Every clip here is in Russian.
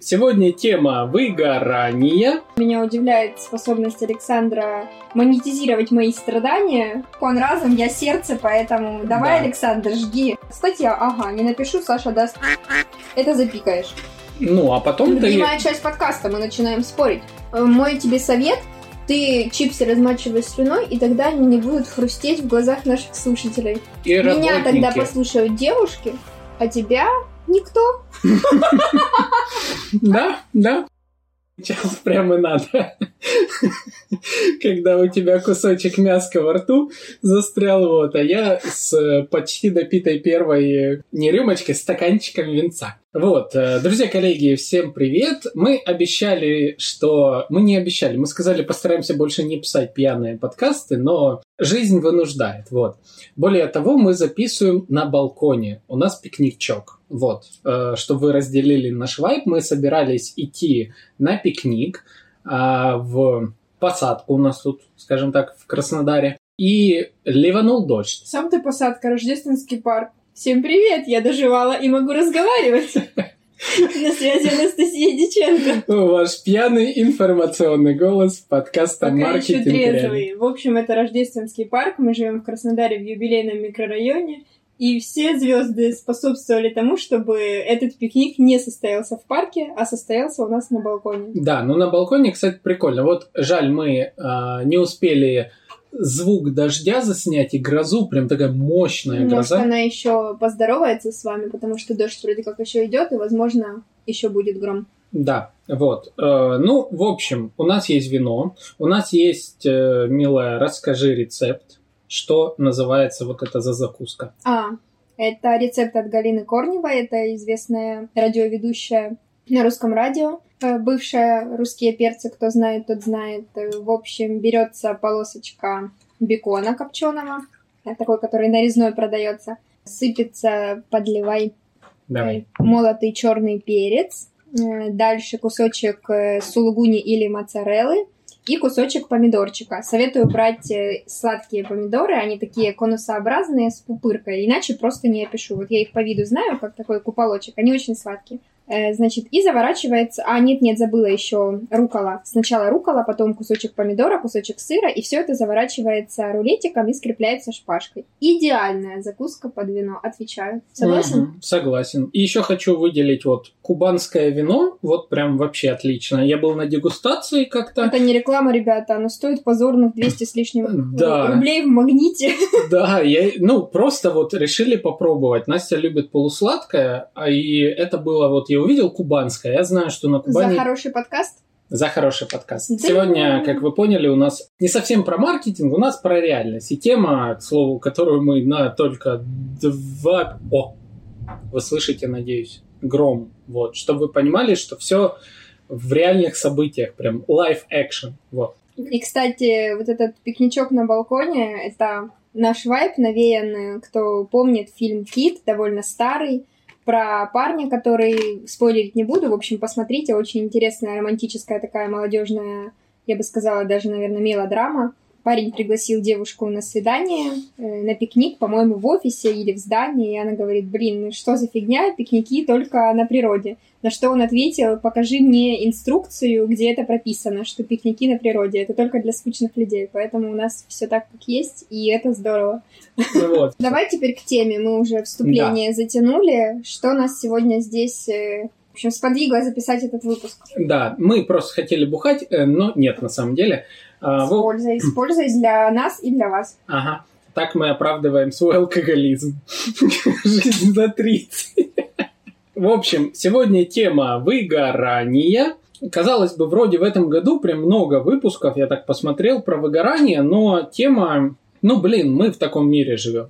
Сегодня тема выгорания. Меня удивляет способность Александра монетизировать мои страдания. Он разом, я сердце, поэтому давай, Да. Александр, жги. Статья, ага, не напишу, Саша даст. Это запикаешь. Ну, а потом ты... Любимая часть подкаста, мы начинаем спорить. Э, Мой тебе совет, ты чипсы размачивай слюной, и тогда они не будут хрустеть в глазах наших слушателей. и Меня тогда работники. послушают девушки, а тебя никто. Да, да. Сейчас прямо надо. Когда у тебя кусочек мяска во рту застрял, вот, а я с э, почти допитой первой, не рюмочкой, стаканчиком винца. Вот, э, друзья, коллеги, всем привет. Мы обещали, что... Мы не обещали, мы сказали, постараемся больше не писать пьяные подкасты, но жизнь вынуждает, вот. Более того, мы записываем на балконе. У нас пикничок. Вот. Э, Чтобы вы разделили наш вайб, мы собирались идти на пикник а, в посадку у нас тут, скажем так, в Краснодаре. И ливанул дождь. Сам ты посадка, Рождественский парк. Всем привет, я доживала и могу разговаривать. На связи Анастасия Диченко. Ваш пьяный информационный голос подкаста «Маркетинг реальный». трезвый. В общем, это Рождественский парк. Мы живем в Краснодаре в юбилейном микрорайоне. И все звезды способствовали тому, чтобы этот пикник не состоялся в парке, а состоялся у нас на балконе. Да, ну на балконе, кстати, прикольно. Вот жаль, мы а, не успели звук дождя заснять и грозу, прям такая мощная Может, гроза. она еще поздоровается с вами, потому что дождь вроде как еще идет, и, возможно, еще будет гром. Да, вот. Э, ну, в общем, у нас есть вино, у нас есть, э, милая, расскажи рецепт, что называется вот это за закуска. А, это рецепт от Галины Корневой, это известная радиоведущая на русском радио, э, бывшая русские перцы, кто знает, тот знает. Э, В общем, берется полосочка бекона копченого, э, такой, который нарезной продается, сыпется, подливай Давай. молотый черный перец, дальше кусочек сулугуни или моцареллы и кусочек помидорчика. Советую брать э, сладкие помидоры, они такие конусообразные с пупыркой, иначе просто не опишу. Вот я их по виду знаю, как такой куполочек, они очень сладкие. Э, Значит, и заворачивается... А, нет-нет, забыла еще рукола. Сначала рукола, потом кусочек помидора, кусочек сыра, и все это заворачивается рулетиком и скрепляется шпажкой. Идеальная закуска под вино, отвечаю. Согласен? Мгм, согласен. И еще хочу выделить вот кубанское вино, вот прям вообще отлично. Я был на дегустации как-то. Это не реклама, ребята, оно стоит позорных 200 с лишним Да. рублей в магните. Да, я, ну, просто вот решили попробовать. Настя любит полусладкое, а и это было вот, я увидел кубанское. Я знаю, что на За Кубани... хороший подкаст. За хороший подкаст. Да. Сегодня, как вы поняли, у нас не совсем про маркетинг, у нас про реальность. И тема, к слову, которую мы на только два... О, вы слышите, надеюсь, гром. Вот, чтобы вы понимали, что все в реальных событиях, прям live action. Вот. И, кстати, вот этот пикничок на балконе, это наш вайп навеян, кто помнит фильм «Кит», довольно старый, про парня, который, спойлерить не буду, в общем, посмотрите, очень интересная, романтическая такая молодежная, я бы сказала, даже, наверное, мелодрама. Парень пригласил девушку на свидание, э, на пикник, по-моему, в офисе или в здании, и она говорит, блин, ну что за фигня, пикники только на природе. На что он ответил, покажи мне инструкцию, где это прописано, что пикники на природе, это только для скучных людей, поэтому у нас все так, как есть, и это здорово. Ну вот. Давай теперь к теме, мы уже вступление затянули. Что нас сегодня здесь, э, в общем, сподвигло записать этот выпуск? Да, мы просто хотели бухать, э, но нет, на самом деле. А, С во- пользой, с пользой для нас и для вас. Ага. Так мы оправдываем свой алкоголизм. Жизнь за 30. В общем, сегодня тема выгорания. Казалось бы, вроде в этом году прям много выпусков, я так посмотрел, про выгорание, но тема, ну, блин, мы в таком мире живем.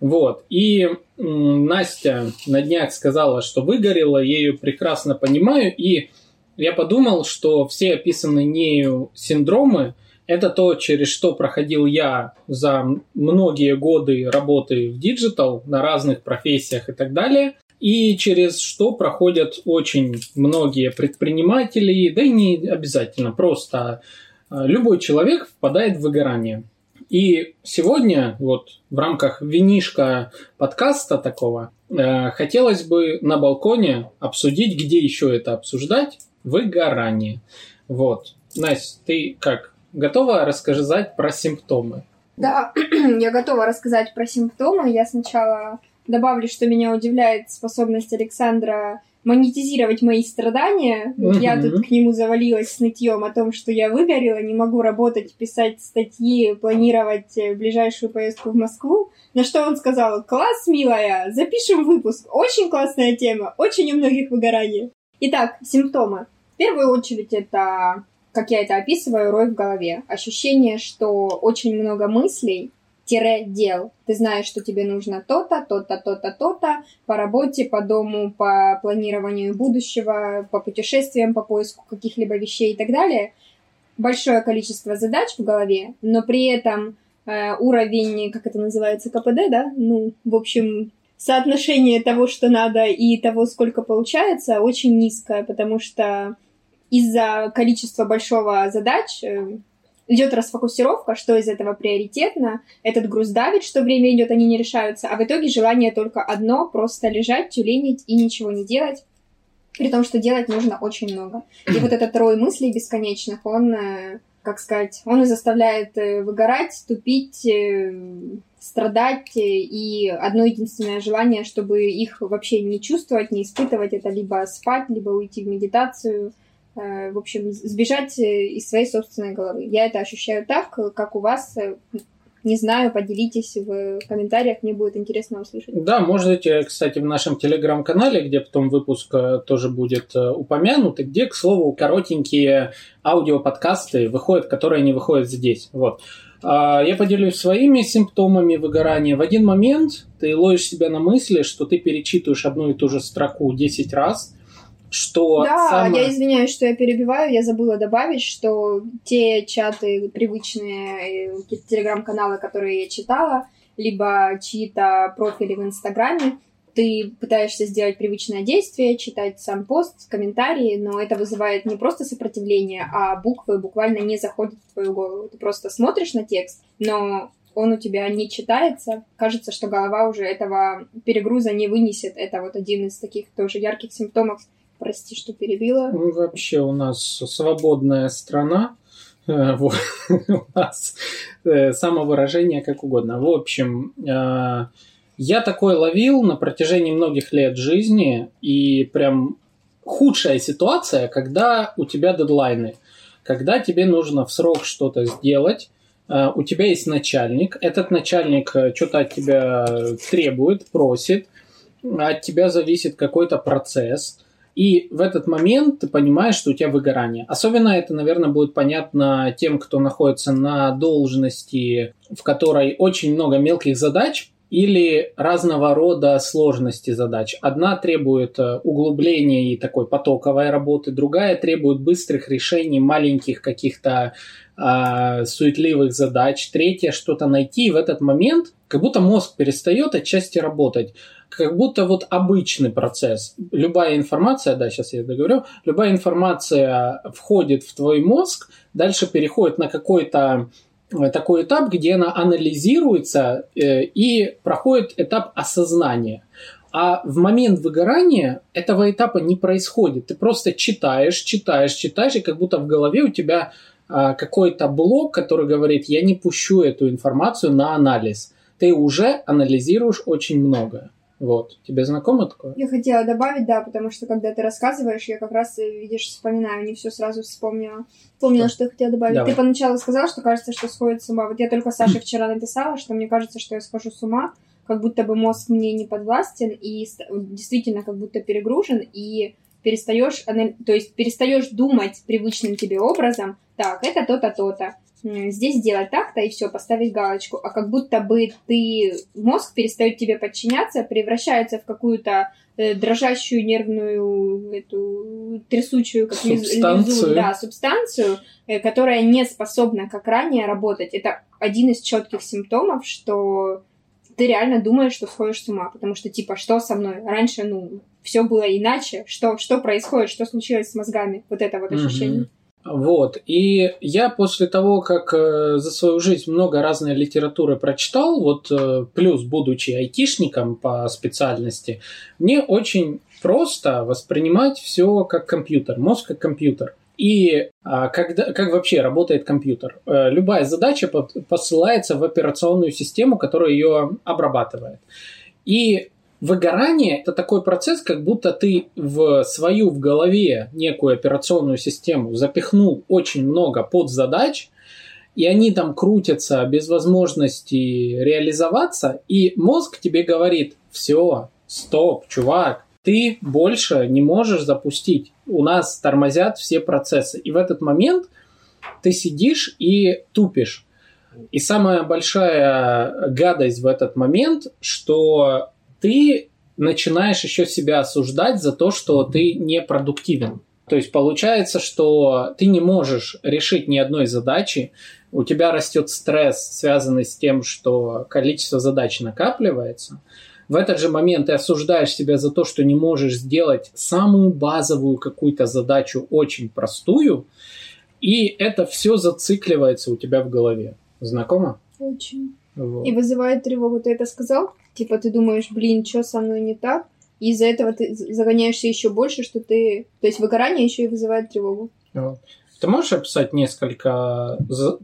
Вот. И м, Настя на днях сказала, что выгорела, я ее прекрасно понимаю, и я подумал, что все описанные нею синдромы это то, через что проходил я за многие годы работы в digital на разных профессиях и так далее. И через что проходят очень многие предприниматели, да и не обязательно, просто э, любой человек впадает в выгорание. И сегодня, вот в рамках винишка подкаста такого, э, хотелось бы на балконе обсудить, где еще это обсуждать, выгорание. Вот. Настя, ты как, готова рассказать про симптомы? Да, я готова рассказать про симптомы. Я сначала добавлю, что меня удивляет способность Александра монетизировать мои страдания. Мгм. Я тут к нему завалилась с нытьем о том, что я выгорела, не могу работать, писать статьи, планировать э, ближайшую поездку в Москву. На что он сказал, класс, милая, запишем выпуск. Очень классная тема, очень у многих выгорание. Итак, симптомы. В первую очередь это, как я это описываю, рой в голове. Ощущение, что очень много мыслей, тире дел. Ты знаешь, что тебе нужно то-то, то-то, то-то, то-то по работе, по дому, по планированию будущего, по путешествиям, по поиску каких-либо вещей и так далее. Большое количество задач в голове, но при этом э, уровень, как это называется, КПД, да? Ну, в общем, соотношение того, что надо, и того, сколько получается, очень низкое, потому что из-за количества большого задач э, идет расфокусировка, что из этого приоритетно, этот груз давит, что время идет, они не решаются, а в итоге желание только одно, просто лежать, тюленить и ничего не делать, при том, что делать нужно очень много. И вот этот рой мыслей бесконечных, он, э, как сказать, он и заставляет э, выгорать, тупить, страдать, и одно единственное желание, чтобы их вообще не чувствовать, не испытывать, это либо спать, либо уйти в медитацию, в общем, сбежать э, из своей собственной головы. Я это ощущаю так, э, как у вас. э, Не знаю, поделитесь в комментариях, мне будет интересно услышать. Да, можете, кстати, в нашем телеграм-канале, где потом выпуск э, тоже будет э, упомянут, и где, к слову, коротенькие аудиоподкасты выходят, которые не выходят здесь. Вот. А, Я поделюсь своими симптомами выгорания. В один момент ты ловишь себя на мысли, что ты перечитываешь одну и ту же строку 10 раз, что Да, самое- я извиняюсь, что я перебиваю, я забыла добавить, что те чаты привычные, э, какие-то телеграм-каналы, которые я читала, либо чьи-то профили в Инстаграме, ты пытаешься сделать привычное действие, читать сам пост, комментарии, но это вызывает не просто сопротивление, а буквы буквально не заходят в твою голову. Ты просто смотришь на текст, но он у тебя не читается. Кажется, что голова уже этого перегруза не вынесет. Это вот один из таких тоже ярких симптомов Прости, что перебила. Ну, Вообще у нас свободная страна. Э, вот. У нас э, самовыражение как угодно. В общем, э, я такое ловил на протяжении многих лет жизни, и прям худшая ситуация, когда у тебя дедлайны, когда тебе нужно в срок что-то сделать, у тебя есть начальник, этот начальник что-то от тебя требует, просит, от тебя зависит какой-то процесс – и в этот момент ты понимаешь, что у тебя выгорание. Особенно это, наверное, будет понятно тем, кто находится на должности, в которой очень много мелких задач или разного рода сложности задач. Одна требует э, углубления и такой потоковой работы, другая требует быстрых решений маленьких каких-то э, суетливых задач, третья что-то найти. И в этот момент как будто мозг перестает отчасти работать как будто вот обычный процесс. Любая информация, да, сейчас я договорю, любая информация входит в твой мозг, дальше переходит на какой-то такой этап, где она анализируется э, и проходит этап осознания. А в момент выгорания этого этапа не происходит. Ты просто читаешь, читаешь, читаешь, и как будто в голове у тебя а, какой-то блок, который говорит, я не пущу эту информацию на анализ. Ты уже анализируешь очень многое. Вот. Тебе знакомо такое? Я хотела добавить, да, потому что когда ты рассказываешь, я как раз, видишь, вспоминаю, не все сразу вспомнила. Вспомнила, что, что я хотела добавить. Давай. Ты поначалу сказала, что кажется, что сходит с ума. Вот я только Саше вчера написала, что мне кажется, что я схожу с ума, как будто бы мозг мне не подвластен и действительно как будто перегружен, и перестаешь, то есть перестаешь думать привычным тебе образом, так, это то-то, то-то здесь сделать так-то и все, поставить галочку, а как будто бы ты, мозг перестает тебе подчиняться, превращается в какую-то э, дрожащую нервную эту трясучую как субстанцию. Лизу, да, субстанцию, э, которая не способна, как ранее, работать. Это один из четких симптомов, что ты реально думаешь, что сходишь с ума, потому что типа что со мной раньше, ну все было иначе, что что происходит, что случилось с мозгами, вот это вот ощущение. Mm-hmm. Вот. И я после того, как э, за свою жизнь много разной литературы прочитал, вот э, плюс будучи айтишником по специальности, мне очень просто воспринимать все как компьютер, мозг как компьютер. И а, когда, как вообще работает компьютер? Э, любая задача посылается в операционную систему, которая ее обрабатывает. И Выгорание – это такой процесс, как будто ты в свою в голове некую операционную систему запихнул очень много подзадач, и они там крутятся без возможности реализоваться, и мозг тебе говорит, все, стоп, чувак, ты больше не можешь запустить. У нас тормозят все процессы. И в этот момент ты сидишь и тупишь. И самая большая гадость в этот момент, что ты начинаешь еще себя осуждать за то, что ты непродуктивен. То есть получается, что ты не можешь решить ни одной задачи, у тебя растет стресс, связанный с тем, что количество задач накапливается. В этот же момент ты осуждаешь себя за то, что не можешь сделать самую базовую какую-то задачу, очень простую, и это все зацикливается у тебя в голове. Знакомо? Очень. Вот. И вызывает тревогу. Ты это сказал? Типа ты думаешь, блин, что со мной не так? И из-за этого ты загоняешься еще больше, что ты... То есть выгорание еще и вызывает тревогу. Ты можешь описать несколько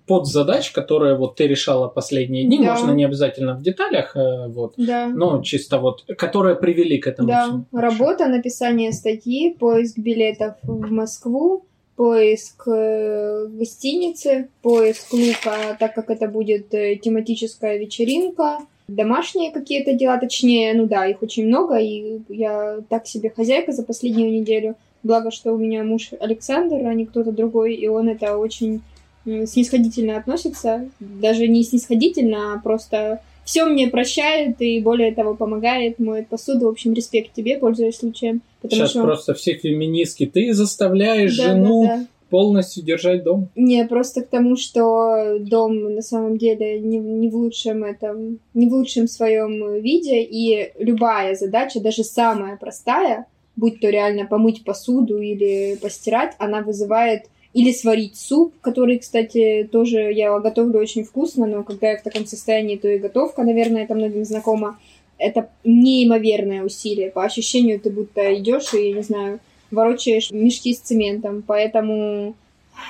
подзадач, которые вот ты решала последние дни? Да. Можно не обязательно в деталях, э, вот, да. но чисто вот, которые привели к этому. Да, всему. работа, написание статьи, поиск билетов в Москву, поиск э, гостиницы, поиск лука, так как это будет э, тематическая вечеринка, домашние какие-то дела, точнее, ну да, их очень много, и я так себе хозяйка за последнюю неделю. Благо, что у меня муж Александр, а не кто-то другой, и он это очень снисходительно относится. Даже не снисходительно, а просто все мне прощает и более того помогает, моет посуду. В общем, респект тебе, пользуясь случаем. Сейчас что... просто все феминистки. Ты заставляешь да, жену да, да. Полностью держать дом. Не, просто к тому, что дом на самом деле не, не в лучшем этом, не в лучшем своем виде, и любая задача, даже самая простая, будь то реально помыть посуду или постирать, она вызывает или сварить суп, который, кстати, тоже я готовлю очень вкусно, но когда я в таком состоянии, то и готовка, наверное, это многим знакомо. Это неимоверное усилие. По ощущению ты будто идешь и, не знаю, ворочаешь мешки с цементом. Поэтому,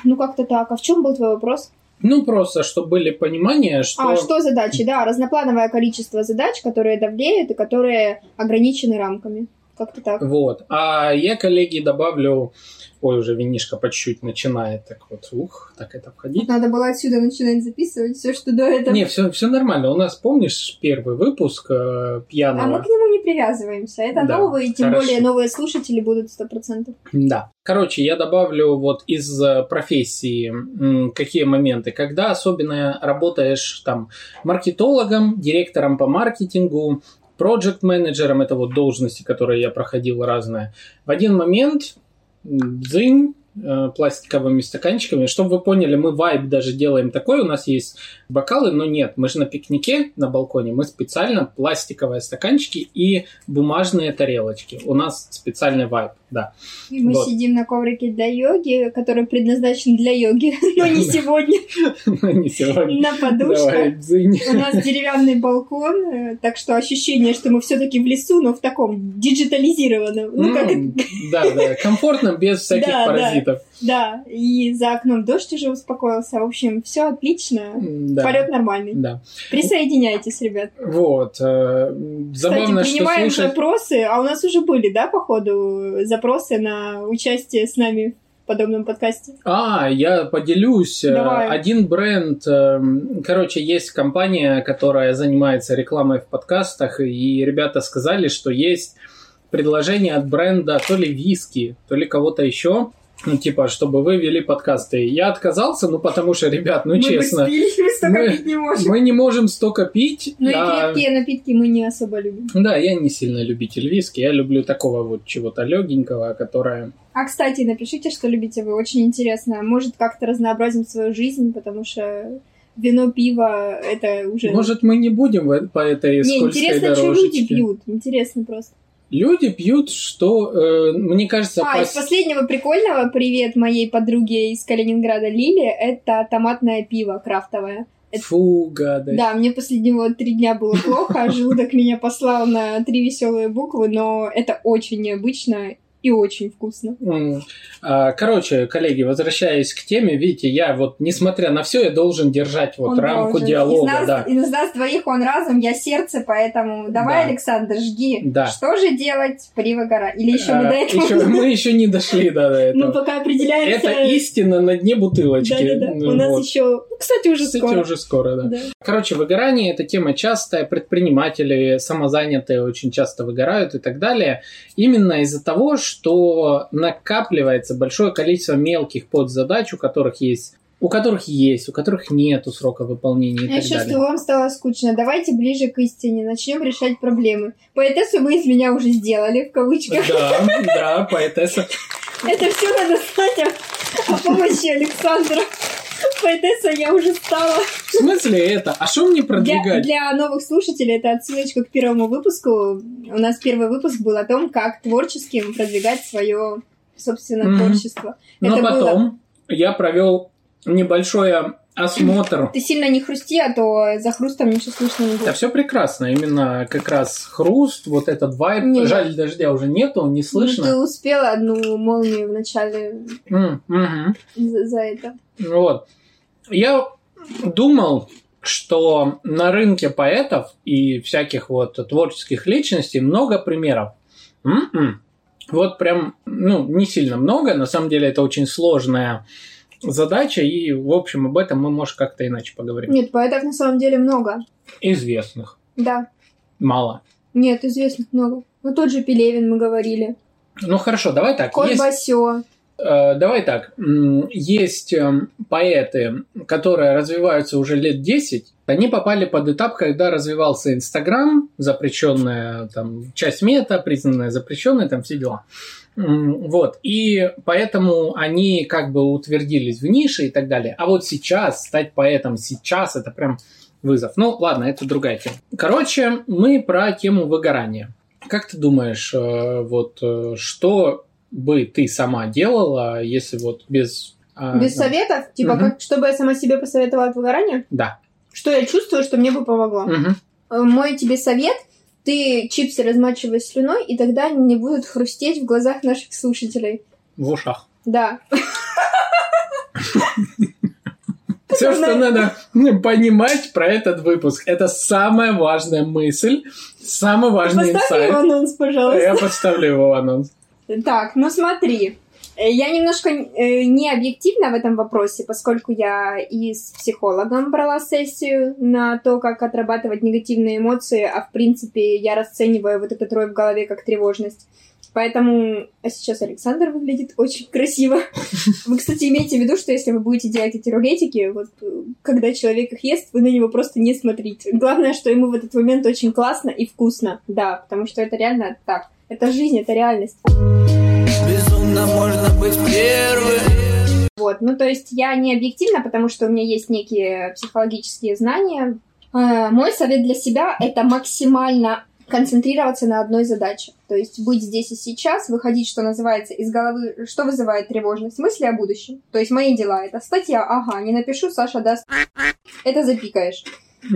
ну, как-то так. А в чем был твой вопрос? Ну, просто, чтобы были понимания, что... А, что задачи, да, разноплановое количество задач, которые давлеют и которые ограничены рамками. Как-то так. Вот. А я, коллеги, добавлю ой, уже винишка по чуть-чуть начинает, так вот, ух, так это входить. Надо было отсюда начинать записывать все, что до этого. Не, все, все нормально. У нас, помнишь, первый выпуск э, пьяного? А мы к нему не привязываемся. Это да, новые, тем хорошо. более новые слушатели будут сто процентов. Да. Короче, я добавлю вот из э, профессии какие моменты. Когда особенно работаешь там маркетологом, директором по маркетингу, проект менеджером это вот должности, которые я проходил разные. В один момент дзынь, Э, пластиковыми стаканчиками. Чтобы вы поняли, мы вайб даже делаем такой. У нас есть бокалы, но нет, мы же на пикнике на балконе. Мы специально пластиковые стаканчики и бумажные тарелочки. У нас специальный вайб, да. И мы вот. сидим на коврике для йоги, который предназначен для йоги, но не сегодня. Но не сегодня. На подушках. У нас деревянный балкон, э, так что ощущение, что мы все-таки в лесу, но в таком диджитализированном. Ну, как Да, да, комфортном, без всяких паразитов. Да, и за окном дождь уже успокоился. В общем, все отлично. Да. Полет нормальный. Да. Присоединяйтесь, ребят. Вот. Э, забавно, Кстати, принимаем что слушать... запросы, а у нас уже были, да, походу, запросы на участие с нами в подобном подкасте. А, я поделюсь. Э, Давай. Один бренд, э, короче, есть компания, которая занимается рекламой в подкастах, и ребята сказали, что есть предложение от бренда то ли виски, то ли кого-то еще, ну, типа, чтобы вы вели подкасты. Я отказался, ну, потому что, ребят, ну, мы честно. Мы столько мы, пить не можем. Мы не можем столько пить. Ну, а... и крепкие напитки мы не особо любим. Да, я не сильно любитель виски. Я люблю такого вот чего-то легенького, которое... А, кстати, напишите, что любите вы. Очень интересно. Может, как-то разнообразим свою жизнь, потому что вино, пиво, это уже... Может, мы не будем по этой не, скользкой интересно, дорожечке? что люди пьют. Интересно просто. Люди пьют, что, э, мне кажется... А, пос- из последнего прикольного привет моей подруге из Калининграда Лили, это томатное пиво крафтовое. это- Фу, гадость. Да, мне последнего три дня было плохо, а желудок меня послал на три веселые буквы, но это очень необычно и очень вкусно. А, Короче, коллеги, возвращаясь к теме, видите, я вот, несмотря на все, я должен держать вот Он рамку должен. диалога, из нас, да. Из нас двоих он разом, я сердце, поэтому давай, Да. Александр, жги. Да. Что же делать при выгорании? Или еще мы А, до этого... ещё- мы еще не дошли до Мы этого. пока определяемся... Это истина на дне бутылочки. Да-да-да. Ну, У нас еще... Кстати, уже Кстати, скоро. уже скоро, да. Да. Короче, выгорание это тема частая, предприниматели, самозанятые очень часто выгорают и так далее. Именно из-за того, что накапливается большое количество мелких подзадач, у которых есть у которых есть, у которых нету срока выполнения и Я так чувствую, далее. вам стало скучно. Давайте ближе к истине. Начнем решать проблемы. Поэтессу мы из меня уже сделали, в кавычках. Да, да, поэтесса. Это все надо знать о помощи Александра. Поэтесса я уже стала. В смысле это? А что мне Для, продвигать? для новых слушателей это отсылочка к первому выпуску. У нас первый выпуск был о том, как творческим продвигать свое собственное Мгм. творчество. Но это было- потом я провел небольшой осмотр. Ты сильно не хрусти, а то за хрустом ничего слышно не Да будет. все прекрасно. Именно как раз хруст, вот этот вайб. Не. Жаль, дождя уже нету, не Ну, слышно. ты успела одну молнию в начале М, мгм. за, за это. Вот. Я думал, что на рынке поэтов и всяких вот творческих личностей много примеров. М-м. Вот прям, ну, не сильно много. На самом деле это очень сложная задача, и, в общем, об этом мы, может, как-то иначе поговорим. Нет, поэтов на самом деле много. Известных. Да. Мало. Нет, известных много. Ну, тот же Пелевин мы говорили. Ну, хорошо, давай так. Кот Есть- Басё. Э, Давай так. Есть эм, поэты, которые развиваются уже лет 10. Они попали под этап, когда развивался Инстаграм, запрещенная там часть мета, признанная запрещенной, там все дела. Вот. И поэтому они как бы утвердились в нише и так далее. А вот сейчас, стать поэтом сейчас, это прям вызов. Ну, ладно, это другая тема. Короче, мы про тему выгорания. Как ты думаешь, э, вот э, что бы ты сама делала, если вот без... а, Без да, советов? Типа, Мгм. как, чтобы я сама себе посоветовала от выгорания? Да. Что я чувствую, что мне бы помогло? Э, Мой тебе совет. Ты чипсы размачивай слюной, и тогда они не будут хрустеть в глазах наших слушателей. В ушах. Да. Все, что надо понимать про этот выпуск, это самая важная мысль, самый важный Поставь инсайт. его анонс, пожалуйста. Я подставлю его в анонс. Так, ну смотри. Э, Я немножко э, не объективна в этом вопросе, поскольку я и с психологом брала сессию на то, как отрабатывать негативные эмоции, а в принципе я расцениваю вот этот рой в голове как тревожность. Поэтому а сейчас Александр выглядит очень красиво. Вы, кстати, имейте в виду, что если вы будете делать эти рулетики, вот когда человек их ест, вы на него просто не смотрите. Главное, что ему в этот момент очень классно и вкусно. Да, потому что это реально так. Это жизнь, это реальность. Безумно можно быть первым Вот, ну то есть я не объективна, потому что у меня есть некие психологические знания. Э, Мой совет для себя это максимально концентрироваться на одной задаче. То есть быть здесь и сейчас, выходить, что называется, из головы, что вызывает тревожность, мысли о будущем. То есть мои дела это статья, ага, не напишу, Саша даст, это запикаешь.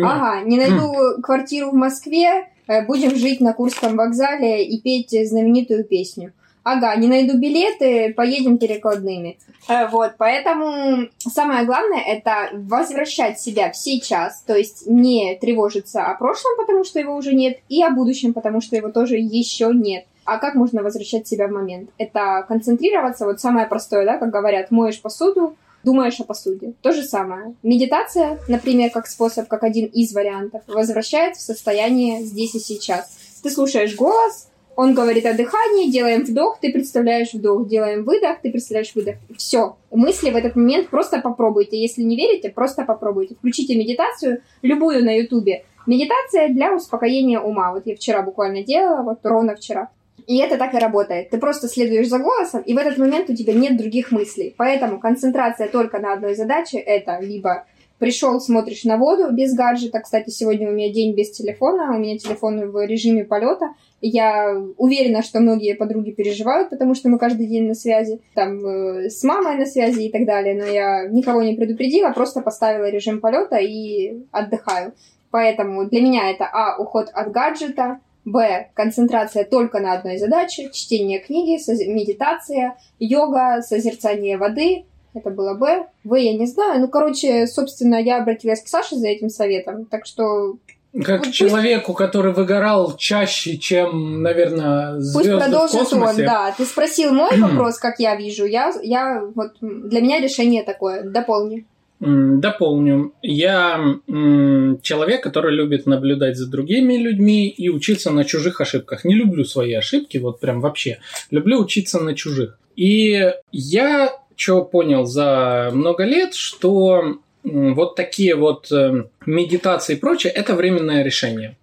Ага, не найду квартиру в Москве, э, будем жить на Курском вокзале и петь знаменитую песню. Ага, не найду билеты, поедем перекладными. Э, Вот, поэтому самое главное это возвращать себя в сейчас, то есть не тревожиться о прошлом, потому что его уже нет, и о будущем, потому что его тоже еще нет. А как можно возвращать себя в момент? Это концентрироваться, вот самое простое, да, как говорят, моешь посуду, думаешь о посуде. То же самое. Медитация, например, как способ, как один из вариантов, возвращает в состояние здесь и сейчас. Ты слушаешь голос, он говорит о дыхании, делаем вдох, ты представляешь вдох, делаем выдох, ты представляешь выдох. Все. Мысли в этот момент просто попробуйте. Если не верите, просто попробуйте. Включите медитацию, любую на ютубе. Медитация для успокоения ума. Вот я вчера буквально делала, вот ровно вчера. И это так и работает. Ты просто следуешь за голосом, и в этот момент у тебя нет других мыслей. Поэтому концентрация только на одной задаче — это либо Пришел, смотришь на воду без гаджета. Кстати, сегодня у меня день без телефона. У меня телефон в режиме полета. Я уверена, что многие подруги переживают, потому что мы каждый день на связи, там э, с мамой на связи и так далее. Но я никого не предупредила, просто поставила режим полета и отдыхаю. Поэтому для меня это а уход от гаджета, б концентрация только на одной задаче, чтение книги, медитация, йога, созерцание воды. Это было Б. В я не знаю. Ну, короче, собственно, я обратилась к Саше за этим советом. Так что Как Пусть- человеку, который выгорал чаще, чем, наверное, Пусть звезды в продолжит он, космосе. да. Ты спросил мой вопрос, как я вижу. Я, я вот для меня решение такое. Дополни. Дополню. Я человек, который любит наблюдать за другими людьми и учиться на чужих ошибках. Не люблю свои ошибки, вот прям вообще. Люблю учиться на чужих. И я что понял за много лет, что вот такие вот э, медитации и прочее, это временное решение.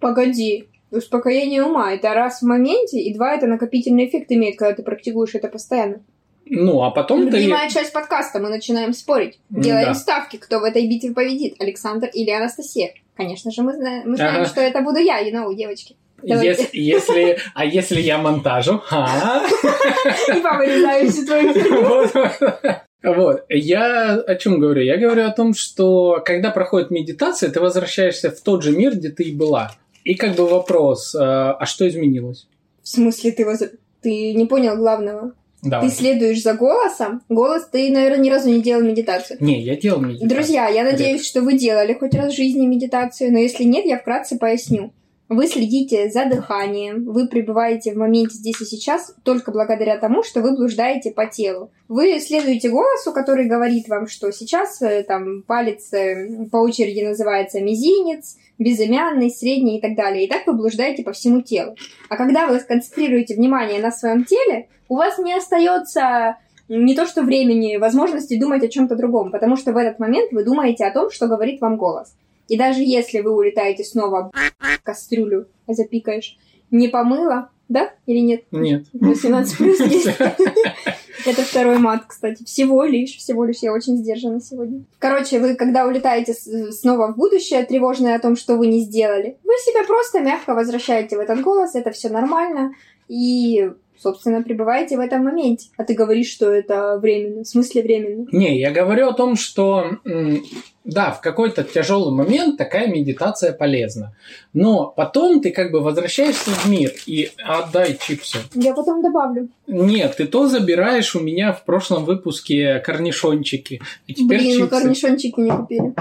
Погоди. Успокоение ума. Это раз в моменте, и два, это накопительный эффект имеет, когда ты практикуешь это постоянно. Ну, а потом ты... Любимая часть подкаста. Мы начинаем спорить. Делаем да. ставки, кто в этой битве победит. Александр или Анастасия. Конечно же, мы знаем, мы знаем Ага. что это буду я, you know, девочки. Давайте. Если, если, а если я монтажу? А? И повырезаю всю твою фигню. Вот. Я о чем говорю? Я говорю о том, что когда проходит медитация, ты возвращаешься в тот же мир, где ты и была. И как бы вопрос, э, а что изменилось? В смысле, ты, воз- ты не понял главного? Давай. Ты следуешь за голосом. Голос, ты, наверное, ни разу не делал медитацию. Не, я делал медитацию. Друзья, я надеюсь, что вы делали хоть раз в жизни медитацию, но если нет, я вкратце поясню. Вы следите за дыханием, вы пребываете в моменте здесь и сейчас только благодаря тому, что вы блуждаете по телу. Вы следуете голосу, который говорит вам, что сейчас э, там палец э, по очереди называется мизинец, безымянный, средний и так далее. И так вы блуждаете по всему телу. А когда вы сконцентрируете внимание на своем теле, у вас не остается не то что времени, возможности думать о чем-то другом, потому что в этот момент вы думаете о том, что говорит вам голос. И даже если вы улетаете снова в кастрюлю, запикаешь, не помыла, да или нет? Нет. 18 плюс есть. Это второй мат, кстати. Всего лишь, всего лишь. Я очень сдержана сегодня. Короче, вы, когда улетаете снова в будущее, тревожное о том, что вы не сделали, вы себя просто мягко возвращаете в этот голос, это все нормально. И, собственно, пребываете в этом моменте. А ты говоришь, что это временно. В смысле временно? Не, я говорю о том, что да, в какой-то тяжелый момент такая медитация полезна. Но потом ты как бы возвращаешься в мир и отдай чипсы. Я потом добавлю. Нет, ты то забираешь у меня в прошлом выпуске корнишончики. И теперь Блин, мы чипсы. корнишончики не купили.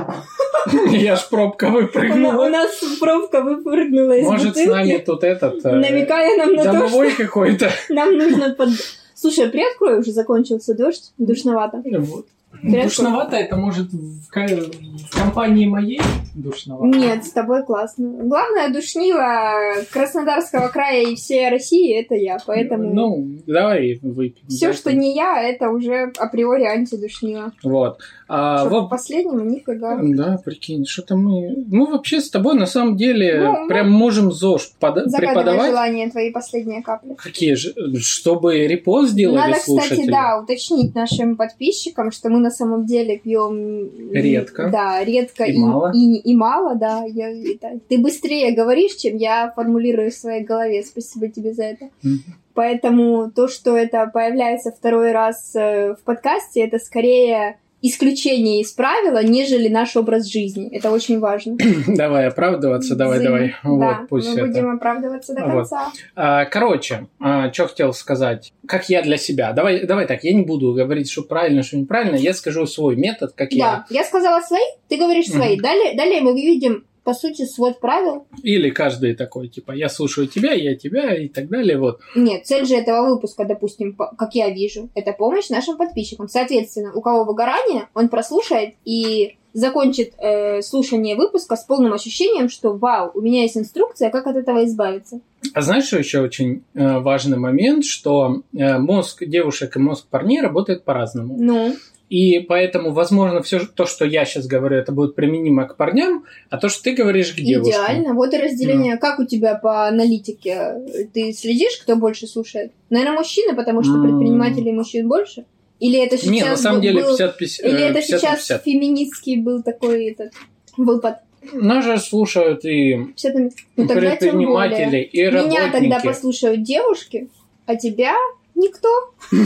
Я ж пробка на- у выпрыгнула. нас пробка выпрыгнула из Может, с нами тут этот... э, намекая нам на то, Домовой какой-то. нам нужно под... Слушай, приоткрой, уже закончился дождь, душновато. Вот. Душновато это может в, в компании моей душновато? Нет, с тобой классно. Главное, душнила Краснодарского края и всей России это я, поэтому Ну, давай выпьем. все, Да, что не я, это уже априори антидушнила. Вот. А, во- по последнему нифига. Да, прикинь, что-то мы... Мы вообще с тобой на самом деле Ну, прям можем ЗОЖ Загадывай преподавать. желание, твои последние капли. Какие же? Чтобы репост сделали Надо, кстати, слушатели. да, уточнить нашим подписчикам, что мы на самом деле пьем Редко. Да, редко И мало. И, и мало, да. Я, это- ты быстрее говоришь, чем я формулирую в своей голове. Спасибо тебе за это. Мгм. Поэтому то, что это появляется второй раз э, в подкасте, это скорее исключение из правила, нежели наш образ жизни. Это очень важно. Давай оправдываться, давай, Зы- давай. Да, Вот, пусть мы это. будем оправдываться до Вот. конца. А, Короче, что хотел сказать. Как я для себя. Давай, давай так, я не буду говорить, что правильно, что неправильно. Я скажу свой метод, как я. Да, я сказала свои, ты говоришь свои. Мгм. Далее, далее мы видим, по сути, свод правил. Или каждый такой, типа, я слушаю тебя, я тебя и так далее. Вот. Нет, цель же этого выпуска, допустим, как я вижу, это помощь нашим подписчикам. Соответственно, у кого выгорание, он прослушает и закончит э, слушание выпуска с полным ощущением, что вау, у меня есть инструкция, как от этого избавиться. А знаешь, что еще очень э, важный момент, что э, мозг девушек и мозг парней работает по-разному. Ну, И поэтому, возможно, все то, что я сейчас говорю, это будет применимо к парням, а то, что ты говоришь к девушкам. идеально. Вот и разделение. Как у тебя по аналитике? Ты следишь, кто больше слушает? Наверное, мужчины, потому что М. предпринимателей мужчин больше. Или это сейчас Не, на самом был- деле был- 50 50 Или это 50 сейчас 50. феминистский был такой этот выпад? Нас же слушают и 50 на- Ну предприниматели, и Меня работники. тогда послушают девушки, а тебя никто.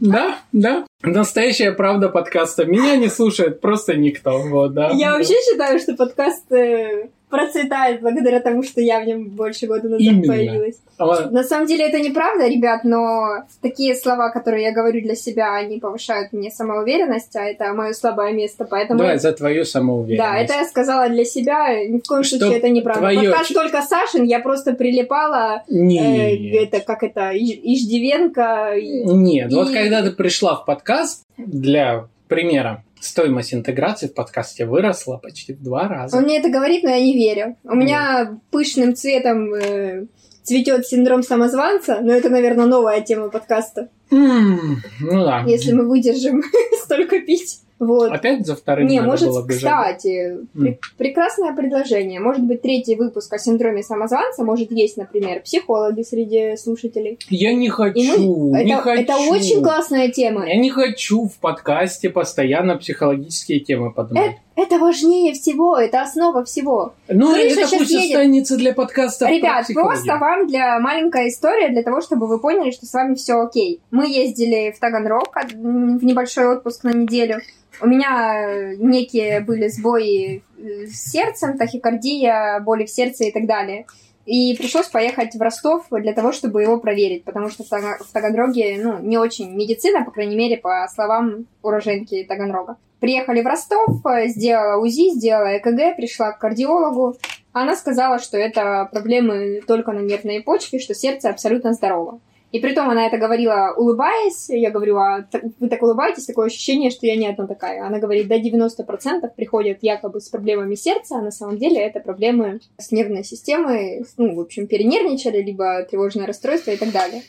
Да, да. Настоящая правда подкаста. Меня не слушает просто никто. Вот, да. Я вообще считаю, что подкаст э, процветает благодаря тому, что я в нем больше года назад Именно. появилась. А, На самом деле это неправда, ребят, но такие слова, которые я говорю для себя, они повышают мне самоуверенность, а это мое слабое место, поэтому... Да, за твою самоуверенность. Да, это я сказала для себя, ни в коем Чтоб случае это неправда. твоё Подкаст ч- только Сашин, я просто прилипала, э, Нет. это, как это, Иж- Иждивенко, и- Нет, вот И- когда ты пришла в подкаст, для примера, стоимость интеграции в подкасте выросла почти в два раза. Он мне это говорит, но я не верю. У меня пышным цветом э, цветет синдром самозванца, но это, наверное, новая тема подкаста, М, Ну да. если мы выдержим столько пить. Вот. Опять за вторым Не, надо может, было бежать. кстати, пре- М. прекрасное предложение. Может быть, третий выпуск о синдроме самозванца может есть, например, психологи среди слушателей. Я не хочу, это, не хочу. это очень классная тема. Я не хочу в подкасте постоянно психологические темы поднимать. Это важнее всего, это основа всего. ну, крыша это пусть едет. останется для подкаста Ребят, просто вам для маленькая история, для того, чтобы вы поняли, что с вами все окей. Мы ездили в Таганрог в небольшой отпуск на неделю. У меня э, некие были сбои э, с сердцем, тахикардия, боли в сердце и так далее. И пришлось поехать в Ростов для того, чтобы его проверить, потому что в Тага- в Таганроге, ну, не очень медицина, по крайней мере, по словам уроженки Таганрога. Приехали в Ростов, э, сделала УЗИ, сделала ЭКГ, пришла к кардиологу. Она сказала, что это проблемы только на нервной почве, что сердце абсолютно здорово. И притом она это говорила, улыбаясь. Я говорю, а вы так улыбаетесь, такое ощущение, что я не одна такая. Она говорит, до 90% приходят якобы с проблемами сердца, а на самом деле это проблемы с нервной системой. Ну, в общем, перенервничали, либо тревожное расстройство и так далее.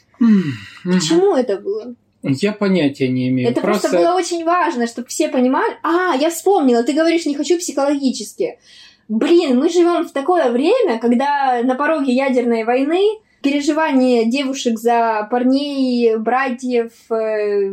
Почему это было? Я понятия не имею. Это просто... было очень важно, чтобы все понимали. А, я вспомнила, ты говоришь, не хочу психологически. Блин, мы живем в такое время, когда на пороге ядерной войны переживания девушек за парней, братьев, э,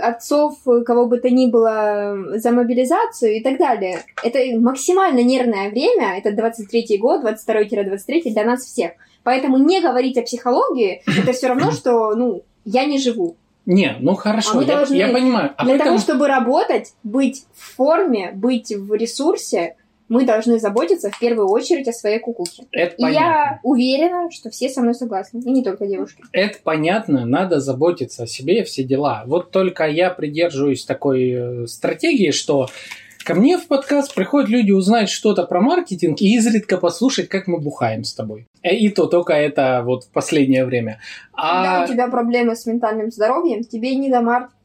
отцов, кого бы то ни было, за мобилизацию и так далее. Это максимально нервное время, это 23-й год, 22-23 для нас всех. Поэтому не говорить о психологии, это все равно, что, ну, я не живу. Не, ну хорошо, А я, должны я понимаю. А Для потом- того, чтобы работать, быть в форме, быть в ресурсе, мы должны заботиться в первую очередь о своей кукухе. Это И понятно. я уверена, что все со мной согласны. И не только девушки. Это понятно, надо заботиться о себе и все дела. Вот только я придерживаюсь такой э, стратегии, что ко мне в подкаст приходят люди узнать что-то про маркетинг и изредка послушать, как мы бухаем с тобой. Э, И то только это вот в последнее время. Когда А у тебя проблемы с ментальным здоровьем, тебе не до маркетинга,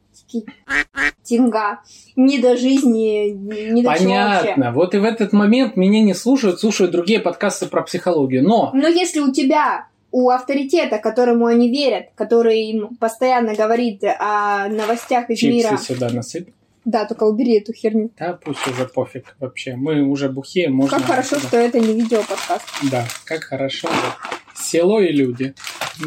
не до жизни, не до чего вообще. понятно, вот и в этот момент меня не слушают, слушают другие подкасты про психологию. Но Но если у тебя у авторитета, которому они верят, который им постоянно говорит о новостях из чипсы мира... сюда насыпь. Да, только убери эту херню. Да, пусть уже пофиг вообще. Мы уже бухие, можно... Как хорошо, туда. что это не видеоподкаст. Да, как хорошо. да. Село и люди.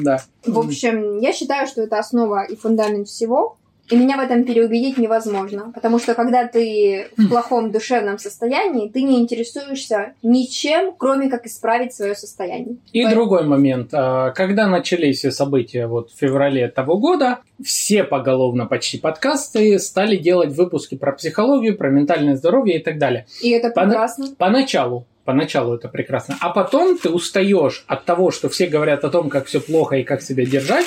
Да. В общем, я считаю, что это основа и фундамент всего. И меня в этом переубедить невозможно. Потому что когда ты в плохом душевном состоянии, ты не интересуешься ничем, кроме как исправить свое состояние. И Поэтому- другой момент. А, Когда начались все события вот в феврале того года, все поголовно почти подкасты стали делать выпуски про психологию, про ментальное здоровье и так далее. И это прекрасно. Поначалу. Поначалу это прекрасно. А потом ты устаешь от того, что все говорят о том, как все плохо и как себя держать,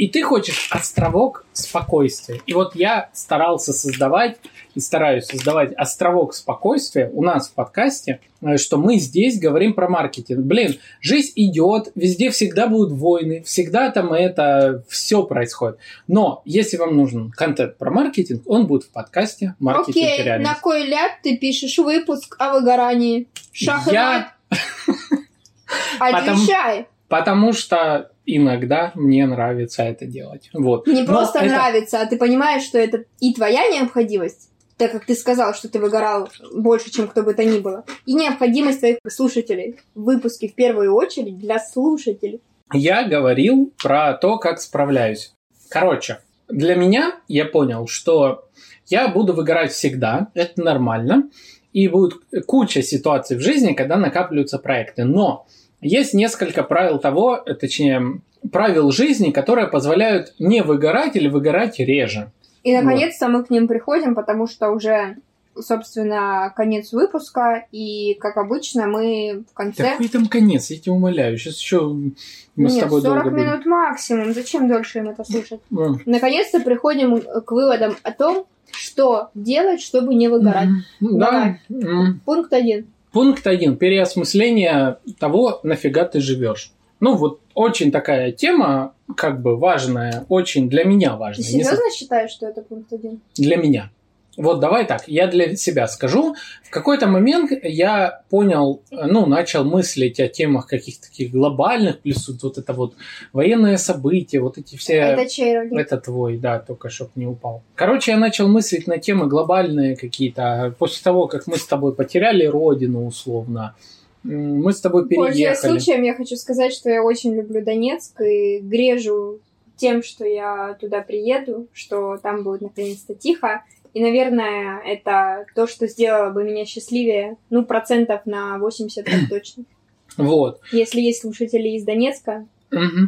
и ты хочешь островок спокойствия. И вот я старался создавать и стараюсь создавать островок спокойствия у нас в подкасте, э, что мы здесь говорим про маркетинг. Блин, жизнь идет, везде всегда будут войны, всегда там это все происходит. Но если вам нужен контент про маркетинг, он будет в подкасте «Маркетинг Окей, реальность». на кой ляд ты пишешь выпуск о выгорании? Шах Я-. Отвечай. Потому что иногда мне нравится это делать. Вот. Не просто это- нравится, а ты понимаешь, что это и твоя необходимость, так как ты сказал, что ты выгорал больше, чем кто бы то ни было, и необходимость твоих слушателей. Выпуски в первую очередь для слушателей. Я говорил про то, как справляюсь. Короче, для меня я понял, что я буду выгорать всегда, это нормально, и будет куча ситуаций в жизни, когда накапливаются проекты. Но есть несколько правил того, точнее, правил жизни, которые позволяют не выгорать или выгорать реже. И наконец-то мы к ним приходим, потому что уже, собственно, конец выпуска, и, как обычно, мы в конце... Какой там конец, я тебя умоляю. Сейчас еще мы с Нет, тобой 40 долго будем. минут максимум. Зачем дольше им это слушать? М. Наконец-то приходим к выводам о том, что делать, чтобы не выгорать. Да. М. Пункт один. Пункт один. Переосмысление того, нафига ты живешь. Ну, вот очень такая тема, как бы важная, очень для меня Ты важная. Не серьезно считаешь, что это пункт один? для меня. Вот давай так, я для себя скажу. В какой-то момент я понял, ну, начал мыслить о темах каких-то таких глобальных, плюс вот, это вот военные события, вот эти все... Это чей ролик? Это твой, да, только чтоб не упал. Короче, я начал мыслить на темы глобальные какие-то. После того, как мы с тобой потеряли родину, условно, мы с тобой Пользуясь переехали. случаем, я хочу сказать, что я очень люблю Донецк и грежу тем, что я туда приеду, что там будет наконец-то тихо. И, наверное, это то, что сделало бы меня счастливее, ну, процентов на 80 так точно. Вот. Если есть слушатели из Донецка,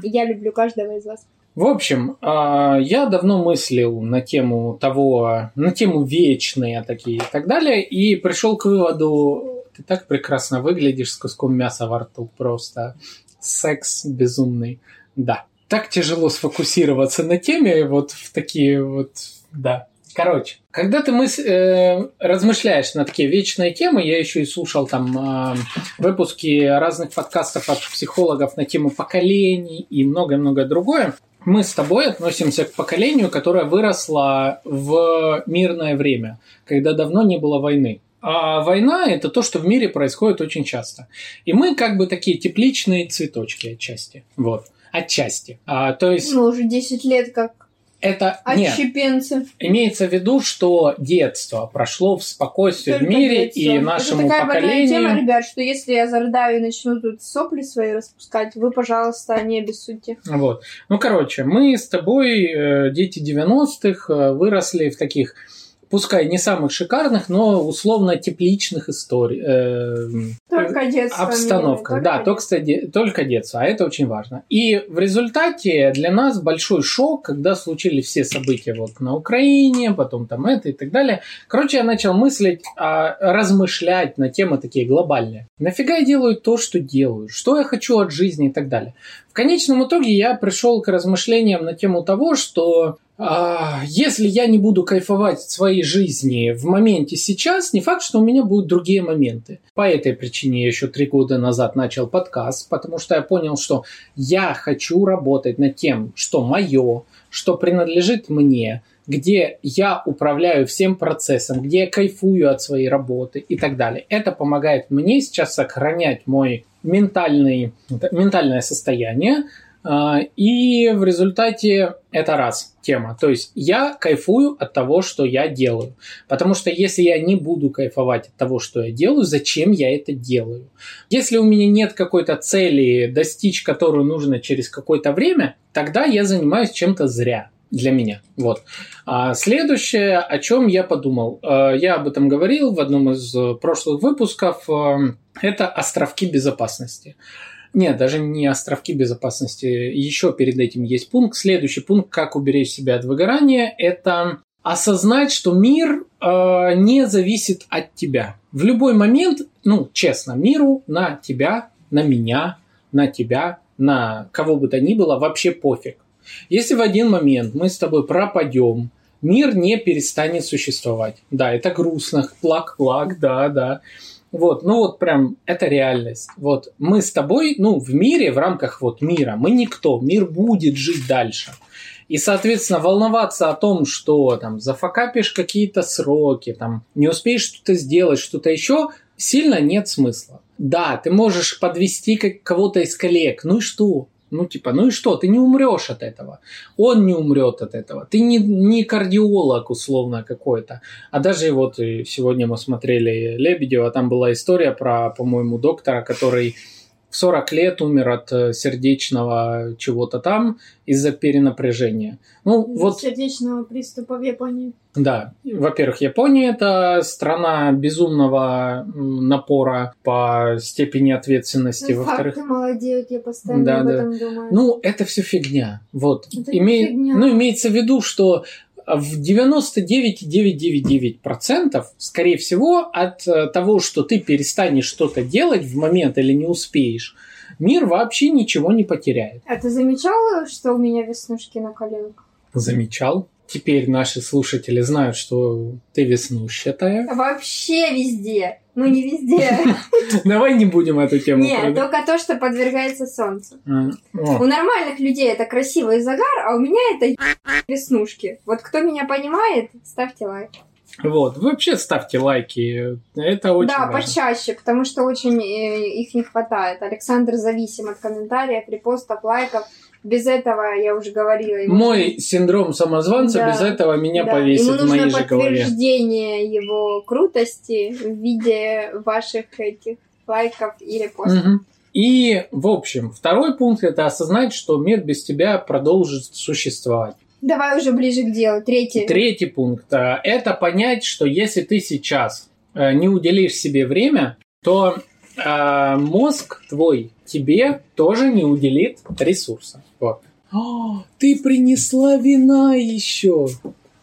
я люблю каждого из вас. В общем, а, я давно мыслил на тему того, на тему вечные такие и так далее, и пришел к выводу, ты так прекрасно выглядишь с куском мяса во рту, просто секс безумный. Да. Так тяжело сфокусироваться на теме, вот в такие вот, да. Короче, когда ты мыс- э, размышляешь на такие вечные темы, я еще и слушал там а, выпуски разных подкастов от психологов на тему поколений и многое-многое другое. Мы с тобой относимся к поколению, которое выросло в мирное время, когда давно не было войны. А война – это то, что в мире происходит очень часто. И мы как бы такие тепличные цветочки отчасти. Вот. Отчасти. А, то есть Мы уже 10 лет как это... Нет, отщепенцы. Имеется в виду, что детство прошло в спокойствии в Только мире, детство. и нашему Это такая больная тема, поколению... ребят, что если я зарыдаю и начну тут сопли свои распускать, вы, пожалуйста, не обессудьте. Вот. Ну, короче, мы с тобой, э, дети 90-х, э, выросли в таких, пускай не самых шикарных, но условно тепличных историй. э, Только детство. обстановках. милая, Да, только только, кстати, только детство, а это очень важно. И в результате для нас большой шок, когда случились все события вот на Украине, потом там это и так далее. Короче, я начал мыслить, а, размышлять на темы такие глобальные. Нафига я делаю то, что делаю? Что я хочу от жизни и так далее. В конечном итоге я пришел к размышлениям на тему того, что если я не буду кайфовать от своей жизни в моменте сейчас, не факт, что у меня будут другие моменты. По этой причине я еще три года назад начал подкаст, потому что я понял, что я хочу работать над тем, что мое, что принадлежит мне, где я управляю всем процессом, где я кайфую от своей работы и так далее. Это помогает мне сейчас сохранять мой ментальный, ментальное состояние, а, и в результате это раз тема. То есть я кайфую от того, что я делаю. Потому что если я не буду кайфовать от того, что я делаю, зачем я это делаю? Если у меня нет какой-то цели, достичь которую нужно через какое-то время, тогда я занимаюсь чем-то зря для меня. Вот. А следующее, о чем я подумал. Э, Я об этом говорил в одном из э, прошлых выпусков. Э, Это островки безопасности. Нет, даже не островки безопасности. Еще перед этим есть пункт. Следующий пункт, как уберечь себя от выгорания, это осознать, что мир э, не зависит от тебя. В любой момент, ну, честно, миру на тебя, на меня, на тебя, на кого бы то ни было, вообще пофиг. Если в один момент мы с тобой пропадем, мир не перестанет существовать. Да, это грустно, плак-плак, да, да. Вот, ну вот прям, это реальность. Вот мы с тобой, ну, в мире, в рамках вот мира, мы никто, мир будет жить дальше. И, соответственно, волноваться о том, что там зафакапишь какие-то сроки, там не успеешь что-то сделать, что-то еще, сильно нет смысла. Да, ты можешь подвести кого-то из коллег, ну и что? Ну, типа, ну и что? Ты не умрешь от этого. Он не умрет от этого. Ты не, не кардиолог, условно, какой-то. А даже вот сегодня мы смотрели Лебедева, там была история про, по-моему, доктора, который в 40 лет умер от э, сердечного чего-то там из-за перенапряжения. Ну, вот, Сердечного приступа в Японии. да. Во-первых, Япония – это страна безумного напора по степени ответственности. Во-вторых, Факты молодеют, я постоянно Да, об да. этом думаю. Ну, это все фигня. Вот. Это Име- фигня. Ну, имеется в виду, что в 99,999% скорее всего от э, того, что ты перестанешь что-то делать в момент или не успеешь, мир вообще ничего не потеряет. А ты замечала, что у меня веснушки на коленках? Замечал? Теперь наши слушатели знают, что ты веснущатая. Вообще везде. Ну, не везде. Давай не будем эту тему Нет, только то, что подвергается солнцу. А. У нормальных людей это красивый загар, а у меня это веснушки. Вот кто меня понимает, ставьте лайк. Вот, вообще ставьте лайки, это очень да, важно. почаще, потому что очень э, их не хватает. Александр зависим от комментариев, репостов, лайков. Без этого, я уже говорила, ему Мой синдром самозванца Да. без этого меня Да, повесит Ему в моей нужно же голове. подтверждение его крутости в виде ваших этих лайков и репостов. Мгм. И, в общем, второй пункт это осознать, что мир без тебя продолжит существовать. Давай уже ближе к делу. Третий. Третий пункт это понять, что если ты сейчас э, не уделишь себе время, то э, мозг твой тебе тоже не уделит ресурса. Вот. О, ты принесла вина еще.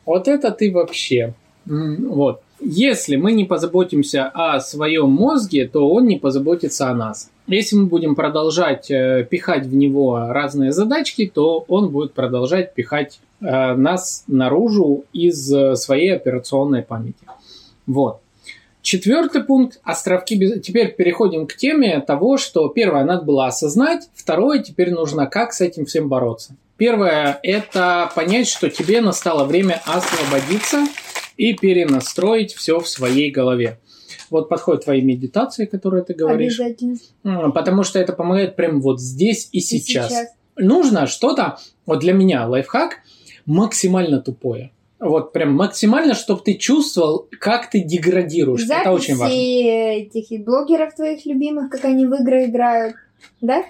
Вот это ты вообще. Вот. Если мы не позаботимся о своем мозге, то он не позаботится о нас. Если мы будем продолжать э, пихать в него разные задачки, то он будет продолжать пихать э, нас наружу из э, своей операционной памяти. Вот. Четвертый пункт – островки. без- Теперь переходим к теме того, что первое надо было осознать, второе теперь нужно как с этим всем бороться. Первое – это понять, что тебе настало время освободиться и перенастроить все в своей голове. Вот подходят твои медитации, которые ты говоришь, Обязательно. Потому что это помогает прямо вот здесь и И сейчас. Нужно что-то, вот для меня лайфхак, максимально тупое. Вот прям максимально, чтобы ты чувствовал, как ты деградируешь. это очень важно. Записи этих блогеров твоих любимых, как они в игры играют. Да?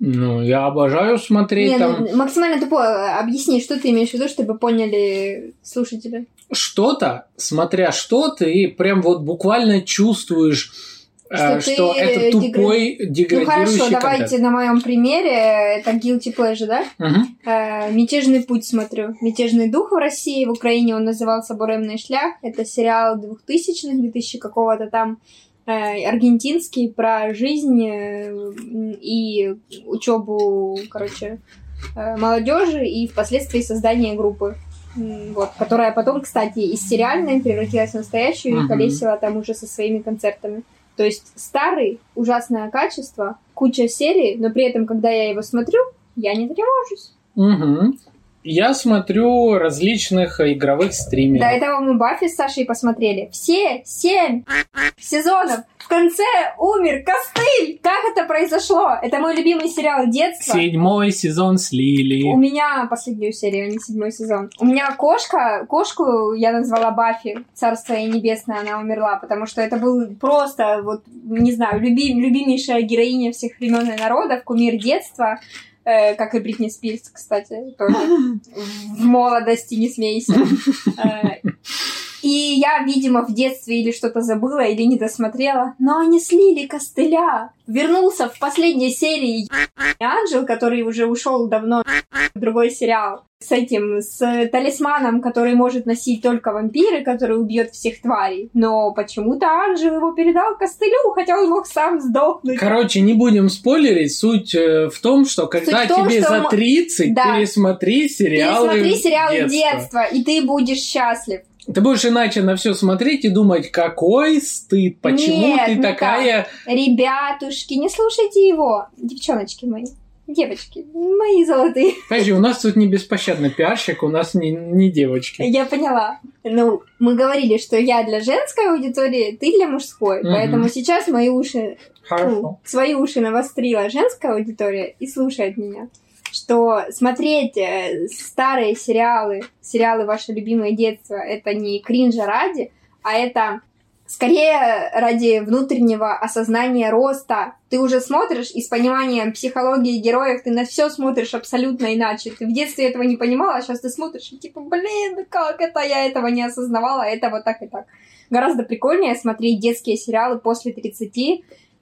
Ну, я обожаю смотреть Не, там ну, максимально тупо. Объясни, что ты имеешь в виду, чтобы поняли слушатели. что-то, смотря что, ты прям вот буквально чувствуешь, э, Что что, ты это дегра- тупой Ну деградирующий хорошо, давайте контент. на моем примере. Это Guilty Pleasure, да? Э, Мятежный путь смотрю. Мятежный дух в России. В Украине он назывался Буремный шлях. Это сериал 2000-х, 2000 какого-то там э, аргентинский про жизнь э, и учебу, короче, э, молодежи и впоследствии создание группы. Вот, которая потом, кстати, из сериальной превратилась в настоящую и Мгм. колесила там уже со своими концертами. То есть старый, ужасное качество, куча серий, но при этом, когда я его смотрю, я не тревожусь. Мгм. Я смотрю различных игровых стримеров. До этого мы Баффи с Сашей посмотрели. Все семь сезонов. В конце умер Костыль. Как это произошло? Это мой любимый сериал детства. Седьмой сезон слили. У меня последнюю серию, а не седьмой сезон. У меня кошка, кошку я назвала Баффи, царство ей небесное, она умерла, потому что это был просто, вот, не знаю, люби- любимейшая героиня всех времен и народов, кумир детства, как и Бритни Спирс, кстати, тоже. В молодости, не смейся. И я, видимо, в детстве или что-то забыла, или не досмотрела. Но они слили костыля. Вернулся в последней серии Анжел, который уже ушел давно в другой сериал. С этим, с талисманом, который может носить только вампиры, который убьет всех тварей. Но почему-то Анжел его передал костылю, хотя он мог сам сдохнуть. Короче, не будем спойлерить. Суть э, в том, что когда том, тебе что за м- 30, Да. пересмотри сериалы Пересмотри сериалы детства. детства, и ты будешь счастлив. Ты будешь иначе на все смотреть и думать, какой стыд, почему Нет, ты такая... Ребятушки, не слушайте его. Девчоночки мои. Девочки, мои золотые. Подожди, у нас тут не беспощадный пиарщик, у нас не, не девочки. Я поняла. Ну, мы говорили, что я для женской аудитории, ты для мужской. Мгм. Поэтому сейчас мои уши, Хорошо. ну, свои уши навострила женская аудитория и слушает меня. Что смотреть э, старые сериалы, сериалы ваше любимое детство, это не кринжа ради, а это скорее ради внутреннего осознания роста. Ты уже смотришь и с пониманием психологии героев, ты на все смотришь абсолютно иначе. Ты в детстве этого не понимала, а сейчас ты смотришь и типа, блин, как это я этого не осознавала, это вот так и так. Гораздо прикольнее смотреть детские сериалы после 30,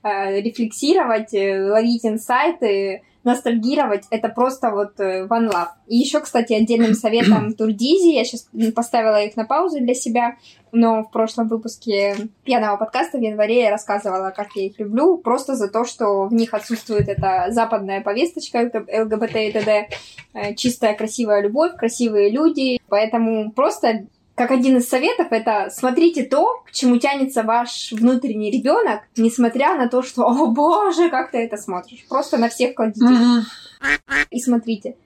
э, рефлексировать, э, ловить инсайты, ностальгировать, это просто вот э, one love. И еще, кстати, отдельным советом Турдизи, я сейчас поставила их на паузу для себя, но в прошлом выпуске пьяного подкаста в январе я рассказывала, как я их люблю, просто за то, что в них отсутствует эта западная повесточка ЛГБТ и т.д. Э, чистая, красивая любовь, красивые люди, поэтому просто как один из советов, это смотрите то, к чему тянется ваш внутренний ребенок, несмотря на то, что, о боже, как ты это смотришь. Просто на всех кладите и смотрите.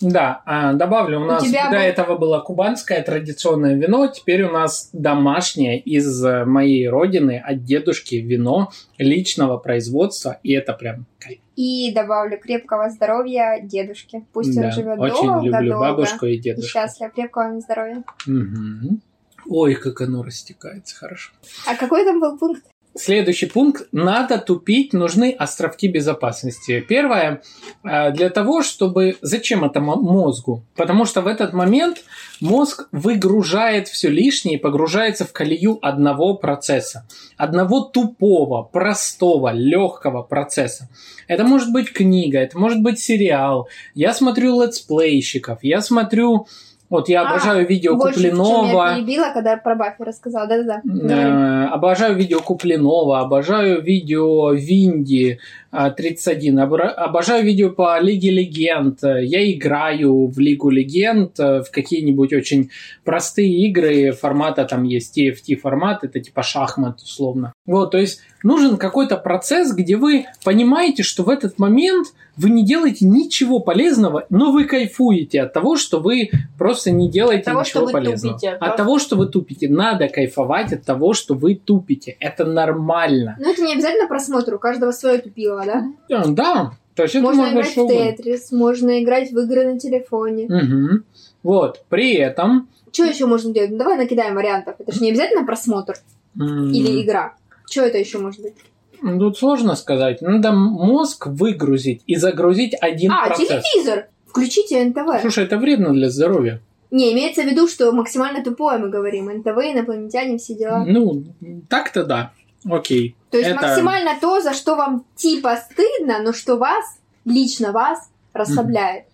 Да, а, добавлю, у, У нас тебя до был- этого было кубанское традиционное вино, теперь у нас домашнее из э, моей родины от дедушки вино личного производства, и это прям кайф. И добавлю крепкого здоровья дедушке. Пусть Да, он живет очень долго, люблю долго бабушку и и дедушку. счастлив. Крепкого вам здоровья. Мгм. Ой, как оно растекается, хорошо. А какой там был пункт? Следующий пункт. Надо тупить, нужны островки безопасности. Первое, э, для того, чтобы... Зачем это мо- мозгу? Потому что в этот момент мозг выгружает все лишнее и погружается в колею одного процесса. Одного тупого, простого, легкого процесса. Это может быть книга, это может быть сериал. Я смотрю летсплейщиков, я смотрю... Вот я А, обожаю видео Больше, чем Куплинова. я перебила, когда про Баффи рассказала. Да-да-да. Э, Обожаю видео Куплинова, обожаю видео Винди 31, обра- обожаю видео по Лиге Легенд. Я играю в Лигу Легенд, э, в какие-нибудь очень простые игры формата, там есть TFT формат, это типа шахмат условно. Вот, то есть нужен какой-то процесс, где вы понимаете, что в этот момент вы не делаете ничего полезного, но вы кайфуете от того, что вы просто не делаете того, ничего что вы полезного. тупите. От того, что вы тупите. Надо кайфовать от того, что вы тупите. Это нормально. Ну, это не обязательно просмотр, у каждого свое тупило, да? Да, да. То есть это можно можно играть в. Тетрис, можно играть в игры на телефоне. Мгм. Вот. При этом... Что еще можно делать? Ну, давай накидаем вариантов. Это же не обязательно просмотр м, или игра. Что это еще может быть? Тут сложно сказать. Надо мозг выгрузить и загрузить один а, процесс. телевизор! Включите НТВ. Слушай, это вредно для здоровья. Не, имеется в виду, что максимально тупое мы говорим. НТВ, инопланетяне, все дела. Ну, так-то да. Окей. То есть это- максимально то, за что вам типа стыдно, но что вас, лично вас, расслабляет.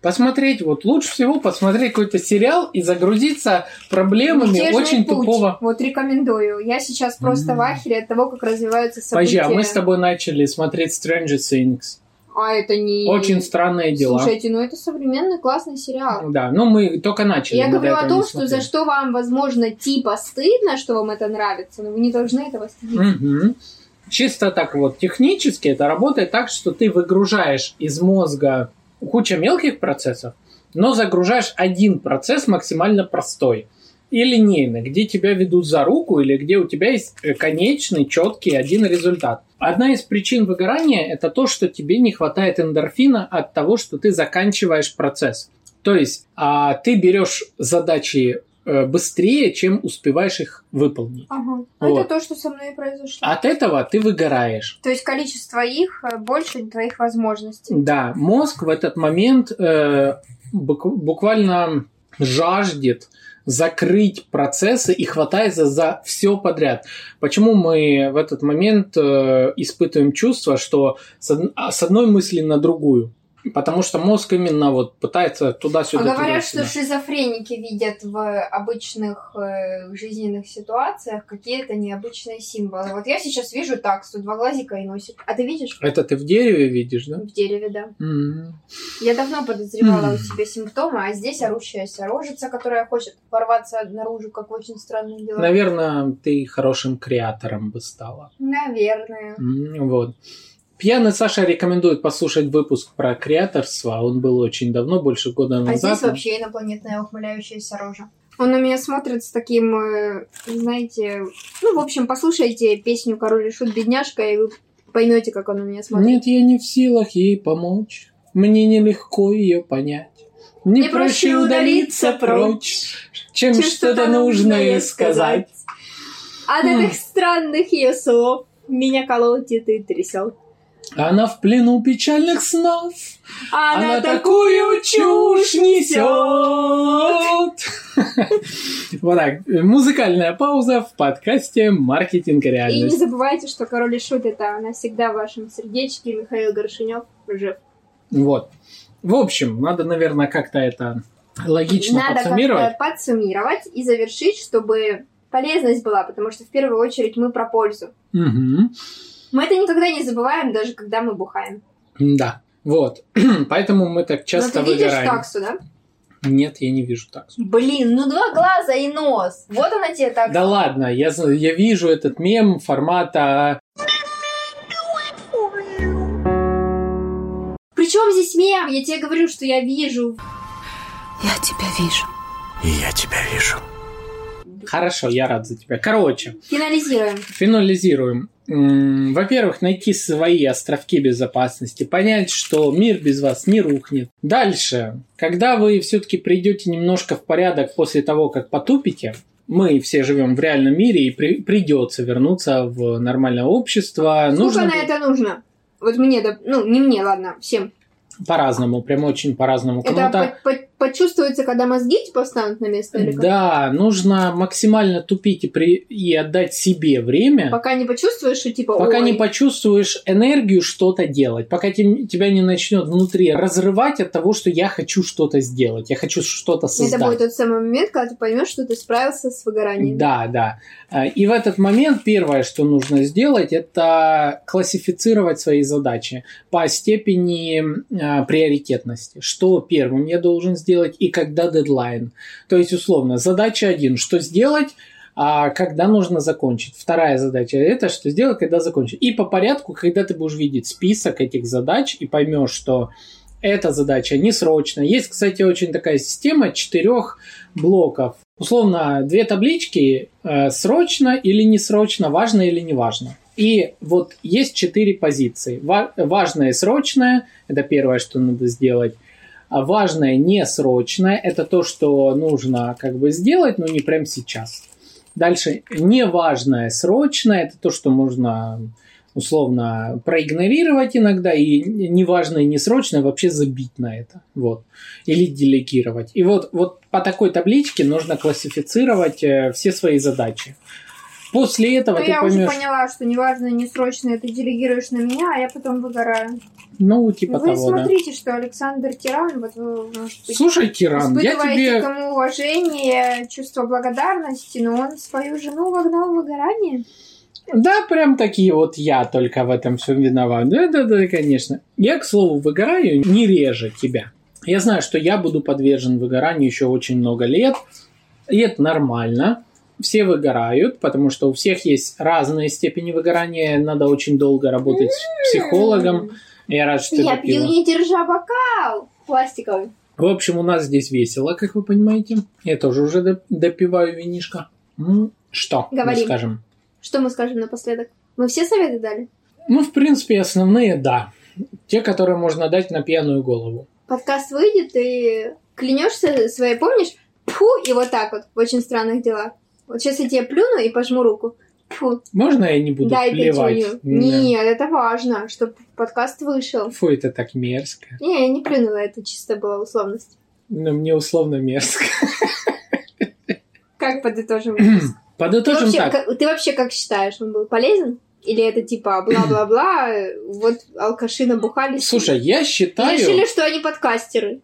Посмотреть, вот лучше всего посмотреть какой-то сериал и загрузиться проблемами Мятежный очень путь. тупого. Вот рекомендую. Я сейчас просто М. в ахере от того, как развиваются Подожди, события. а мы с тобой начали смотреть Stranger Things. А это не... Очень странные дела. Слушайте, ну это современный классный сериал. Да, ну мы только начали. Я говорю о том, что за что вам, возможно, типа стыдно, что вам это нравится, но вы не должны этого стыдиться. Мгм. Чисто так вот технически это работает так, что ты выгружаешь из мозга куча мелких процессов, но загружаешь один процесс максимально простой и линейный, где тебя ведут за руку или где у тебя есть конечный, четкий один результат. Одна из причин выгорания – это то, что тебе не хватает эндорфина от того, что ты заканчиваешь процесс. То есть а, ты берешь задачи э, быстрее, чем успеваешь их выполнить. Ага. Вот. Это то, что со мной произошло. От этого ты выгораешь. То есть количество их э, больше твоих возможностей. Да, мозг в этот момент э, бук- буквально жаждет закрыть процессы и хватается за все подряд. Почему мы в этот момент э, испытываем чувство, что с, од- с одной мысли на другую? Потому что мозг именно вот пытается А туда-сюда. говорят, что туда-сюда. шизофреники видят в обычных э, жизненных ситуациях какие-то необычные символы. Вот я сейчас вижу так, что два глазика и носик. А ты видишь? Это ты в дереве видишь, да? В дереве, да. М. Я давно подозревала М. у себя симптомы, а здесь орущаяся рожица, которая хочет ворваться наружу, как очень странные дела. Наверное, ты хорошим креатором бы стала. Наверное. М, Вот. Пьяный Саша рекомендует послушать выпуск про креаторство. Он был очень давно, больше года А назад. здесь вообще инопланетная ухмыляющаяся рожа. Он на меня смотрит с таким, э, знаете... Ну, в общем, послушайте песню «Король и шут, бедняжка», и вы поймете, как он на меня смотрит. Нет, я не в силах ей помочь. Мне нелегко ее понять. Мне Мне проще удалиться прочь, чем, чем что-то нужное сказать. От этих странных ее слов меня колотит и трясет. Она в плену печальных снов. Она, Она такую чушь несет. Вот так. Музыкальная пауза в подкасте «Маркетинг и И не реальность». забывайте, что король и шут это навсегда в вашем сердечке. Михаил Горшинев жив. Вот. В общем, надо, наверное, как-то это логично Надо подсуммировать. как-то подсуммировать и завершить, чтобы полезность была, потому что в первую очередь мы про пользу. Мгм. Мы это никогда не забываем, даже когда мы бухаем. Да. Вот. Поэтому мы так часто Но ты видишь выгораем. таксу, да? Нет, я не вижу таксу. Блин, ну два глаза и нос. Вот она тебе так. Да ладно, я, я вижу этот мем формата Причем здесь мем? Я тебе говорю, что я вижу. Я тебя вижу. И я тебя вижу. «Хорошо, я рад за тебя». Короче, Финализируем. финализируем. Во-первых, найти свои островки безопасности, понять, что мир без вас не рухнет. Дальше, когда вы все-таки придете немножко в порядок после того, как потупите, мы все живем в реальном мире и при- придется вернуться в нормальное общество. Сколько Нужно на это нужно? Вот мне, ну, не мне, ладно, всем. по-разному, прям очень по-разному. Это Кому-то по- по- почувствуется, когда мозги типа встанут на место или как? Да, нужно максимально тупить и, при... и отдать себе время, Пока не почувствуешь, что типа, пока ой, не почувствуешь энергию что-то делать, пока те- тебя не начнет внутри разрывать от того, что я хочу что-то сделать, я хочу что-то создать. это будет тот самый момент, когда ты поймешь, что ты справился с выгоранием. Да, да. А, И в этот момент первое, что нужно сделать, это классифицировать свои задачи по степени а, приоритетности. Что первым я должен сделать и когда дедлайн. То есть, условно, задача один, что сделать, а когда нужно закончить. Вторая задача это что сделать, когда закончить. И по порядку, когда ты будешь видеть список этих задач и поймешь, что эта задача не срочная. Есть, кстати, очень такая система четырех блоков. Условно, две таблички э, срочно или не срочно, важно или не важно. И вот есть четыре позиции. Ва- важное и срочное – это первое, что надо сделать. А важное не срочное – это то, что нужно как бы сделать, но не прямо сейчас. Дальше неважное срочное – это то, что можно условно проигнорировать иногда, и неважно и не срочно вообще забить на это. Вот. Или делегировать. И вот, вот по такой табличке нужно классифицировать э, все свои задачи. После этого Ну, ты я уже поймешь, поняла, что неважно, не срочно, это делегируешь на меня, а я потом выгораю. ну, типа Вы того, да. смотрите, что Александр Тиран, вот вы, может быть, Слушай, Тиран, я испытываете тебе... к тому уважение, чувство благодарности, но он свою жену вогнал в выгорание. Да, прям такие вот я только в этом всем виноват. Да-да-да, конечно. Я, к слову, выгораю не реже тебя. Я знаю, что я буду подвержен выгоранию еще очень много лет. И это нормально. Все выгорают, потому что у всех есть разные степени выгорания. Надо очень долго работать с психологом. Я рад, что ты Я пью, не держа бокал пластиковый. В общем, у нас здесь весело, как вы понимаете. Я тоже уже доп- допиваю винишко. Ну, что мы Говори. скажем? Что мы скажем напоследок? Мы все советы дали? Ну, в принципе, основные, да. Те, которые можно дать на пьяную голову. Подкаст выйдет, и клянешься своей, помнишь? Фу, и вот так вот, в очень странных делах. Вот сейчас я тебе плюну и пожму руку. Фу, Можно я не буду дай плевать? Да. Нет, это важно, чтобы подкаст вышел. Фу, это так мерзко. Не, я не плюнула, это чисто была условность. Но мне условно мерзко. Как подытожим? ты, Подытожим вообще, так. как- ты вообще как считаешь, он был полезен? Или это типа бла-бла-бла, вот алкаши набухались? Слушай, я и считаю... решили, что они подкастеры.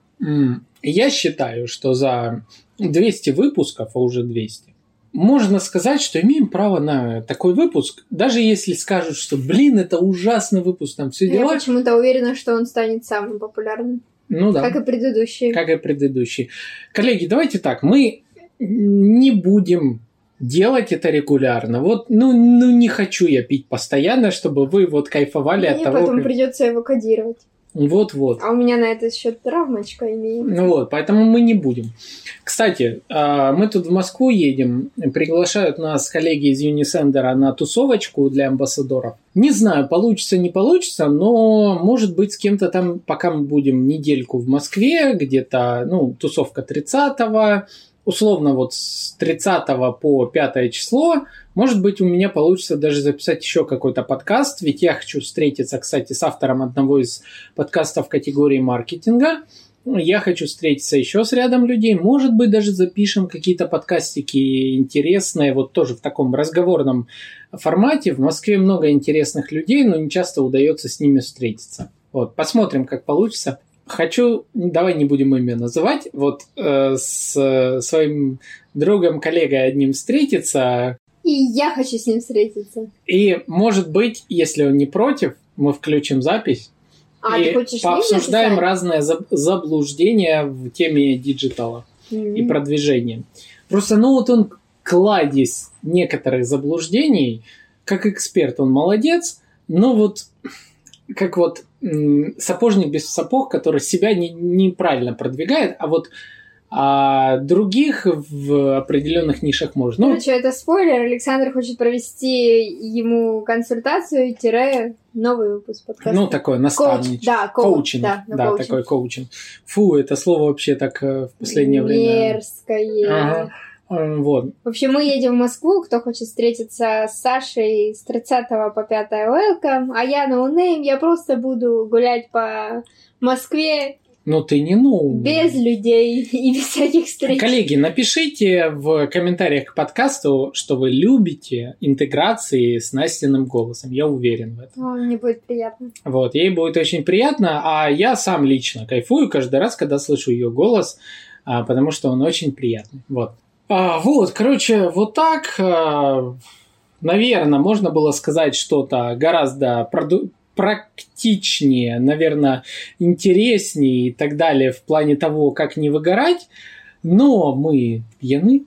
Я считаю, что за 200 выпусков, а уже 200, можно сказать, что имеем право на такой выпуск, даже если скажут, что, блин, это ужасный выпуск, там все Я дела. почему-то уверена, что он станет самым популярным, Ну да. как и предыдущие. как и предыдущий. Коллеги, давайте так, мы не будем делать это регулярно. Вот, ну, ну не хочу я пить постоянно, чтобы вы вот кайфовали от Мне того, потом как- придется его кодировать. Вот-вот. А у меня на этот счет травмочка имеет. Ну вот, поэтому мы не будем. Кстати, а, мы тут в Москву едем, приглашают нас коллеги из Unisender на тусовочку для амбассадоров. Не знаю, получится, не получится, но может быть с кем-то там, пока мы будем недельку в Москве, где-то, ну, тусовка 30-го, условно вот с 30 по 5 число, может быть, у меня получится даже записать еще какой-то подкаст, ведь я хочу встретиться, кстати, с автором одного из подкастов категории маркетинга. Я хочу встретиться еще с рядом людей. Может быть, даже запишем какие-то подкастики интересные, вот тоже в таком разговорном формате. В Москве много интересных людей, но не часто удается с ними встретиться. Вот, посмотрим, как получится. Хочу, давай не будем имя называть, вот э, с своим другом, коллегой одним встретиться. И я хочу с ним встретиться. И, может быть, если он не против, мы включим запись А, и ты хочешь пообсуждаем разные заб- заблуждения в теме диджитала Мгм. и продвижения. Просто, ну вот он кладезь некоторых заблуждений, как эксперт он молодец, но вот как вот сапожник без сапог, который себя не- неправильно продвигает, а вот а других в определенных нишах может. Ну, Короче, это спойлер. Александр хочет провести ему консультацию, тире новый выпуск подкаста. ну такое наставничество. да, коуч, коучинг. да, ну, да, коучинг. такой коучинг. Фу, это слово вообще так э, в последнее время. Мерзкое. Ага. Э, Вот. В общем, мы едем в Москву. Кто хочет встретиться с Сашей с 30 по 5 welcome, а я no name, я просто буду гулять по Москве Но ты не ну. без людей и без всяких встреч. Коллеги, напишите в комментариях к подкасту, что вы любите интеграции с Настиным голосом. Я уверен в этом. О, мне будет приятно. Вот, ей будет очень приятно, а я сам лично кайфую каждый раз, когда слышу ее голос, а, потому что он очень приятный. Вот. А, вот, короче, вот так, наверное, можно было сказать что-то гораздо проду- практичнее, наверное, интереснее и так далее в плане того, как не выгорать, но мы пьяны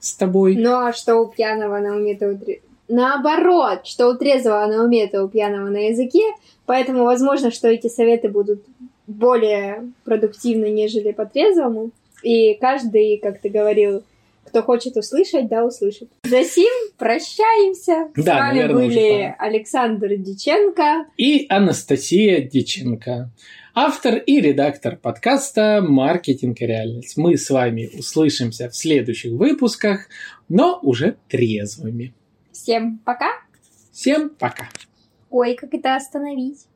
с тобой. Ну а что у пьяного на уме, то у тре- Наоборот, что у трезвого на уме, то у пьяного на языке. Поэтому возможно, что эти советы будут более продуктивны, нежели по трезвому. И каждый, как ты говорил, кто хочет услышать, да, услышит. Засим, прощаемся. С Да, вами наверное, были. Александр Диченко. и Анастасия Диченко, автор и редактор подкаста «Маркетинг и реальность». Мы с вами услышимся в следующих выпусках, но уже трезвыми. Всем пока. Всем пока! Ой, как это остановить?